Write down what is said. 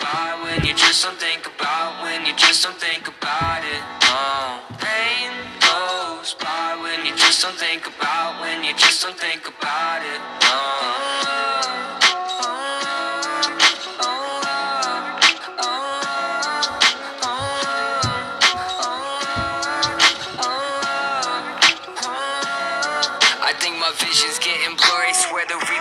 goes when you just don't think about when you just don't think about it. Oh, pain goes by when you just don't think about when you just don't think about it. Oh. vision's getting blurred.